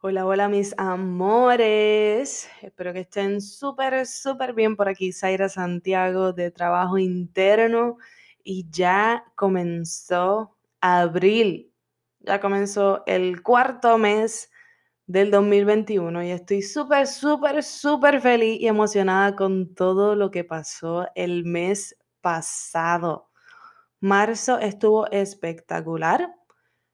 Hola, hola mis amores. Espero que estén súper, súper bien por aquí. Zaira Santiago de Trabajo Interno y ya comenzó abril. Ya comenzó el cuarto mes del 2021 y estoy súper, súper, súper feliz y emocionada con todo lo que pasó el mes pasado. Marzo estuvo espectacular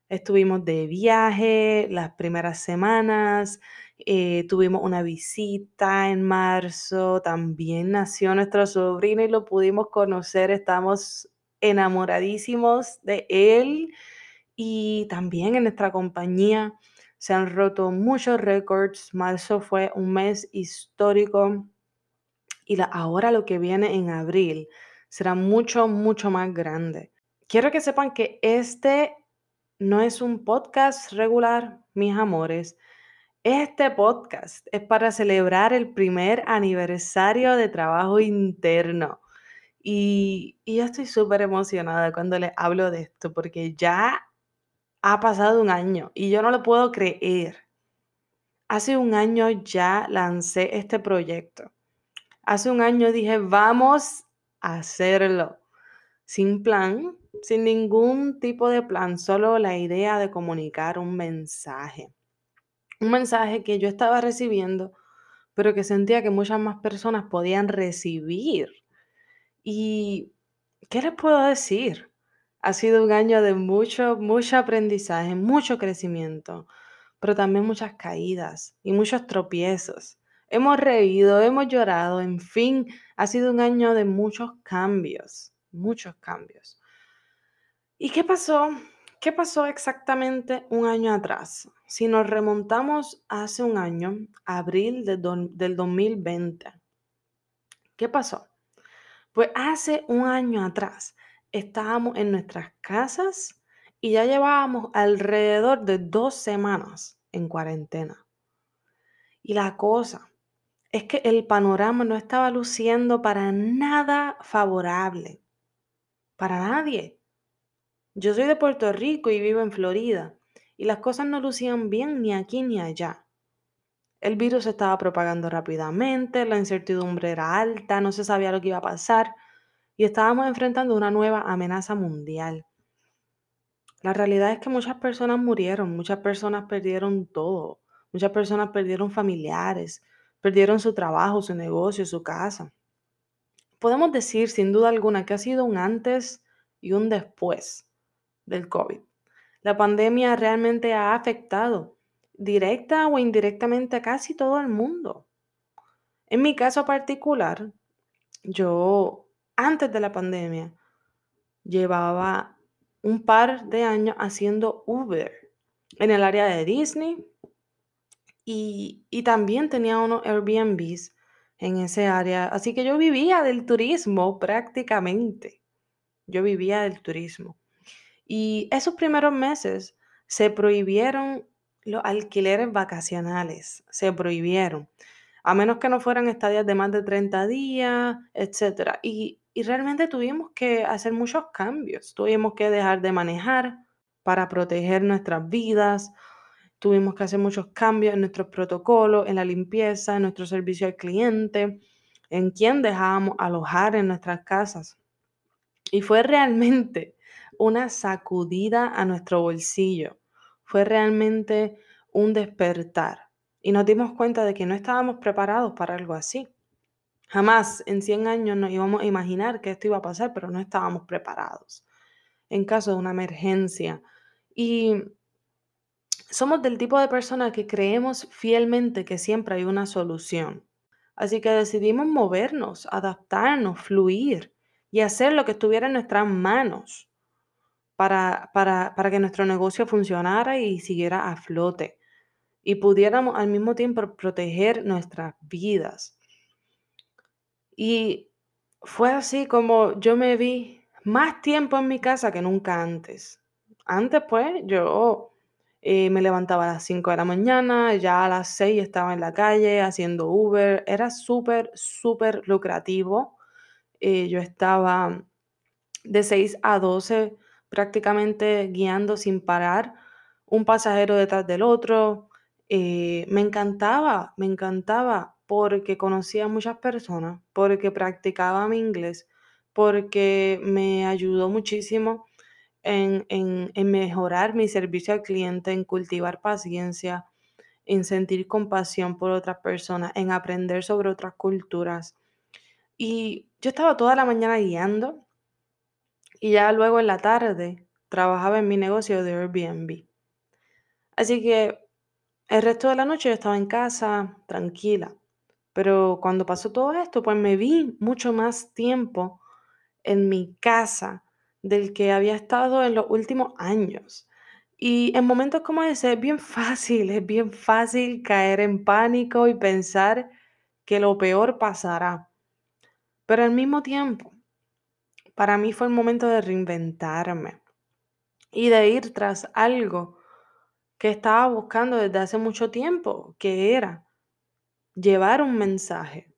Estuvimos de viaje las primeras semanas, eh, tuvimos una visita en marzo, también nació nuestro sobrino y lo pudimos conocer, estamos enamoradísimos de él y también en nuestra compañía se han roto muchos récords, marzo fue un mes histórico y ahora lo que viene en abril será mucho, mucho más grande. Quiero que sepan que este no es un podcast regular, mis amores. Este podcast es para celebrar el primer aniversario de trabajo interno. Y, yo estoy súper emocionada cuando les hablo de esto, porque ya ha pasado un año y yo no lo puedo creer. Hace un año ya lancé este proyecto. Hace un año dije, vamos a hacerlo. Sin plan, sin ningún tipo de plan, solo la idea de comunicar un mensaje. Un mensaje que yo estaba recibiendo, pero que sentía que muchas más personas podían recibir. ¿Y qué les puedo decir? Ha sido un año de mucho, mucho aprendizaje, mucho crecimiento, pero también muchas caídas y muchos tropiezos. Hemos reído, hemos llorado, en fin, ha sido un año de muchos cambios, muchos cambios. ¿Y qué pasó? ¿Qué pasó exactamente un año atrás? Si nos remontamos hace un año, abril del 2020, ¿qué pasó? Pues hace un año atrás estábamos en nuestras casas y ya llevábamos alrededor de dos semanas en cuarentena. Y la cosa es que el panorama no estaba luciendo para nada favorable. Para nadie. Yo soy de Puerto Rico y vivo en Florida, y las cosas no lucían bien ni aquí ni allá. El virus estaba propagando rápidamente, la incertidumbre era alta, no se sabía lo que iba a pasar, y estábamos enfrentando una nueva amenaza mundial. La realidad es que muchas personas murieron, muchas personas perdieron todo, muchas personas perdieron familiares, perdieron su trabajo, su negocio, su casa. Podemos decir sin duda alguna que ha sido un antes y un después del COVID. La pandemia realmente ha afectado directa o indirectamente a casi todo el mundo. En mi caso particular, yo antes de la pandemia llevaba un par de años haciendo Uber en el área de Disney y, y también tenía unos Airbnbs en ese área. Así que yo vivía del turismo prácticamente. Yo vivía del turismo. Y esos primeros meses se prohibieron los alquileres vacacionales, se prohibieron, a menos que no fueran estadías de más de 30 días, etc. Y, y realmente tuvimos que hacer muchos cambios, tuvimos que dejar de manejar para proteger nuestras vidas, tuvimos que hacer muchos cambios en nuestros protocolos, en la limpieza, en nuestro servicio al cliente, en quién dejábamos alojar en nuestras casas. Y fue realmente una sacudida a nuestro bolsillo. Fue realmente un despertar. Y nos dimos cuenta de que no estábamos preparados para algo así. Jamás en 100 años nos íbamos a imaginar que esto iba a pasar, pero no estábamos preparados en caso de una emergencia. Y somos del tipo de personas que creemos fielmente que siempre hay una solución. Así que decidimos movernos, adaptarnos, fluir y hacer lo que estuviera en nuestras manos para, para, para que nuestro negocio funcionara y siguiera a flote y pudiéramos al mismo tiempo proteger nuestras vidas. Y fue así como yo me vi más tiempo en mi casa que nunca antes. Antes, pues, yo eh, me levantaba a las 5 de la mañana, ya a las 6 estaba en la calle haciendo Uber. Era súper, súper lucrativo. Eh, yo estaba de 6 a 12 prácticamente guiando sin parar, un pasajero detrás del otro. Eh, me encantaba, me encantaba porque conocía a muchas personas, porque practicaba mi inglés, porque me ayudó muchísimo en, en mejorar mi servicio al cliente, en cultivar paciencia, en sentir compasión por otras personas, en aprender sobre otras culturas. Y yo estaba toda la mañana guiando y ya luego en la tarde trabajaba en mi negocio de Airbnb. Así que el resto de la noche yo estaba en casa, tranquila. Pero cuando pasó todo esto, pues me vi mucho más tiempo en mi casa del que había estado en los últimos años. Y en momentos como ese es bien fácil, es bien fácil caer en pánico y pensar que lo peor pasará. Pero al mismo tiempo, para mí fue el momento de reinventarme y de ir tras algo que estaba buscando desde hace mucho tiempo, que era llevar un mensaje.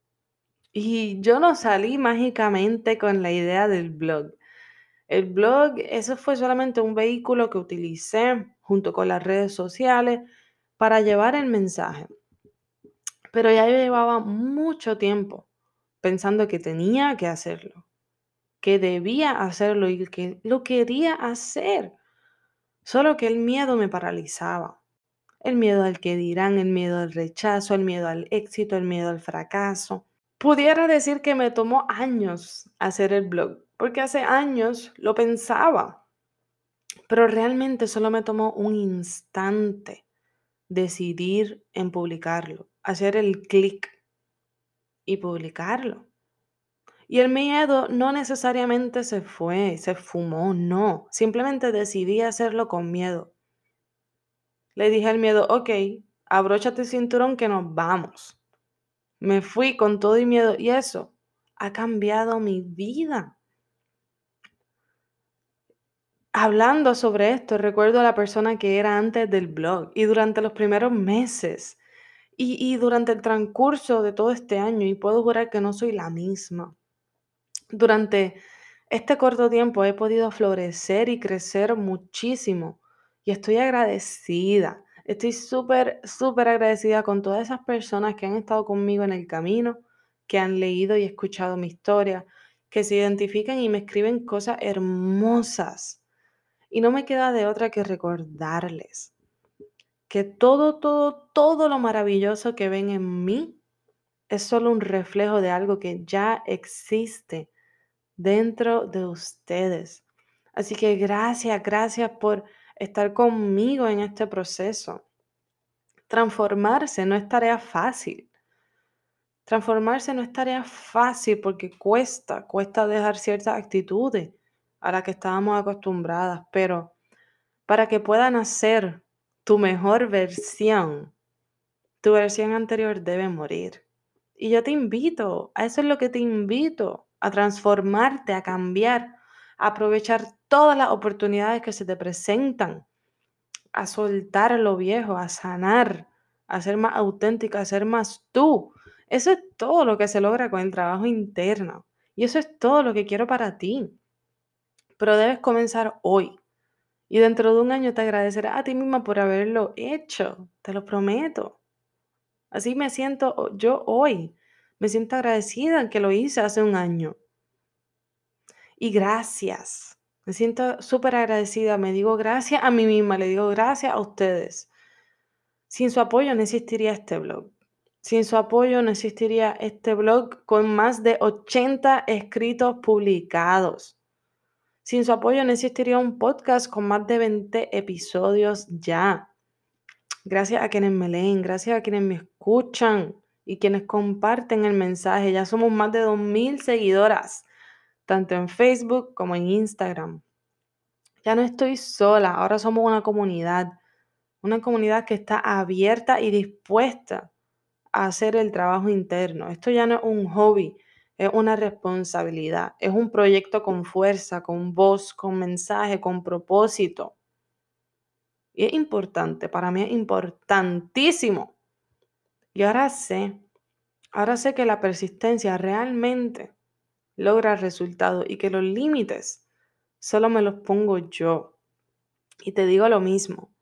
Y yo no salí mágicamente con la idea del blog. El blog, eso fue solamente un vehículo que utilicé junto con las redes sociales para llevar el mensaje. Pero ya yo llevaba mucho tiempo pensando que tenía que hacerlo, que debía hacerlo y que lo quería hacer. Solo que el miedo me paralizaba. El miedo al que dirán, el miedo al rechazo, el miedo al éxito, el miedo al fracaso. Pudiera decir que me tomó años hacer el blog, porque hace años lo pensaba, pero realmente solo me tomó un instante decidir en publicarlo, hacer el clic y publicarlo. Y el miedo no necesariamente se fue, se fumó, no. Simplemente decidí hacerlo con miedo. Le dije al miedo, ok, abróchate el cinturón que nos vamos. Me fui con todo y miedo y eso ha cambiado mi vida. Hablando sobre esto, recuerdo a la persona que era antes del blog y durante los primeros meses y, y durante el transcurso de todo este año y puedo jurar que no soy la misma. Durante este corto tiempo he podido florecer y crecer muchísimo y estoy agradecida. Estoy súper, súper agradecida con todas esas personas que han estado conmigo en el camino, que han leído y escuchado mi historia, que se identifican y me escriben cosas hermosas. Y no me queda de otra que recordarles que todo, todo, todo lo maravilloso que ven en mí es solo un reflejo de algo que ya existe dentro de ustedes. Así que gracias, gracias por estar conmigo en este proceso. Transformarse no es tarea fácil. Transformarse no es tarea fácil porque cuesta, cuesta dejar ciertas actitudes a las que estábamos acostumbradas, pero para que puedan hacer tu mejor versión, tu versión anterior debe morir. Y yo te invito, a eso es lo que te invito, a transformarte, a cambiar, a aprovechar todas las oportunidades que se te presentan, a soltar lo viejo, a sanar, a ser más auténtica, a ser más tú. Eso es todo lo que se logra con el trabajo interno. Y eso es todo lo que quiero para ti. Pero debes comenzar hoy. Y dentro de un año te agradecerás a ti misma por haberlo hecho. Te lo prometo. Así me siento yo hoy. Me siento agradecida que lo hice hace un año. Y gracias. Me siento súper agradecida. Me digo gracias a mí misma. Le digo gracias a ustedes. Sin su apoyo no existiría este blog. Sin su apoyo no existiría este blog con más de 80 escritos publicados. Sin su apoyo no existiría un podcast con más de 20 episodios ya. Gracias a quienes me leen, gracias a quienes me escuchan y quienes comparten el mensaje. Ya somos más de 2.000 seguidoras, tanto en Facebook como en Instagram. Ya no estoy sola, ahora somos una comunidad, una comunidad que está abierta y dispuesta a hacer el trabajo interno. Esto ya no es un hobby, es una responsabilidad, es un proyecto con fuerza, con voz, con mensaje, con propósito. Y es importante, para mí es importantísimo. Y ahora sé, ahora sé que la persistencia realmente logra resultados y que los límites solo me los pongo yo. Y te digo lo mismo.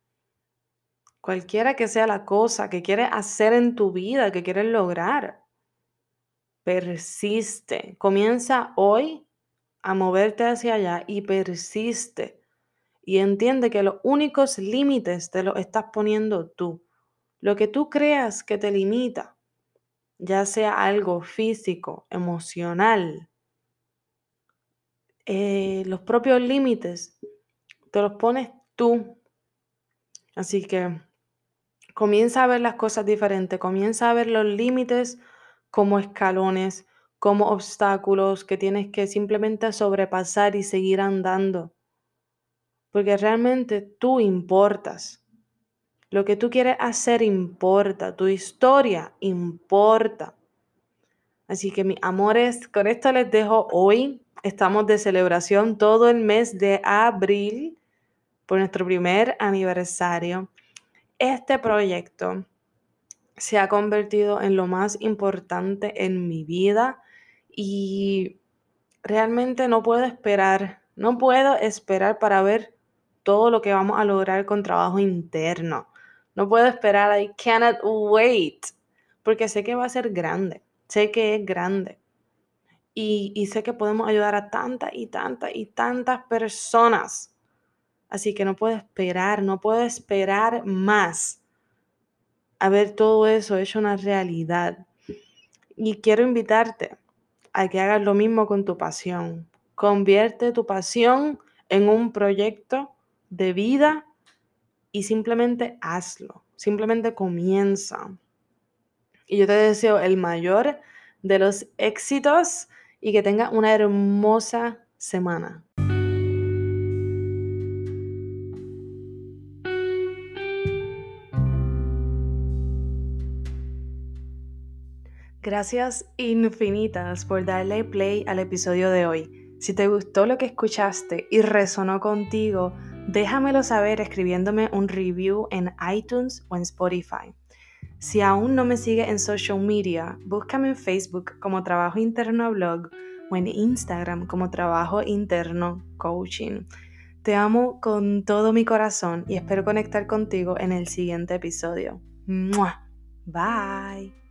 Cualquiera que sea la cosa que quieres hacer en tu vida, que quieres lograr, persiste. Comienza hoy a moverte hacia allá y persiste. Y entiende que los únicos límites te los estás poniendo tú. Lo que tú creas que te limita, ya sea algo físico, emocional, eh, los propios límites, te los pones tú. Así que comienza a ver las cosas diferentes, comienza a ver los límites como escalones, como obstáculos que tienes que simplemente sobrepasar y seguir andando. Porque realmente tú importas. Lo que tú quieres hacer importa, tu historia importa. Así que mis amores, con esto les dejo hoy. Estamos de celebración todo el mes de abril por nuestro primer aniversario. Este proyecto se ha convertido en lo más importante en mi vida y realmente no puedo esperar, no puedo esperar para ver todo lo que vamos a lograr con trabajo interno. No puedo esperar, I cannot wait, porque sé que va a ser grande, sé que es grande. Y, y sé que podemos ayudar a tantas y tantas y tantas personas. Así que no puedo esperar, no puedo esperar más a ver todo eso hecho una realidad. Y quiero invitarte a que hagas lo mismo con tu pasión. Convierte tu pasión en un proyecto de vida y simplemente hazlo. Simplemente comienza. Y yo te deseo el mayor de los éxitos y que tengas una hermosa semana. Gracias infinitas por darle play al episodio de hoy. Si te gustó lo que escuchaste y resonó contigo, déjamelo saber escribiéndome un review en iTunes o en Spotify. Si aún no me sigues en social media, búscame en Facebook como Trabajo Interno Blog o en Instagram como Trabajo Interno Coaching. Te amo con todo mi corazón y espero conectar contigo en el siguiente episodio. Bye.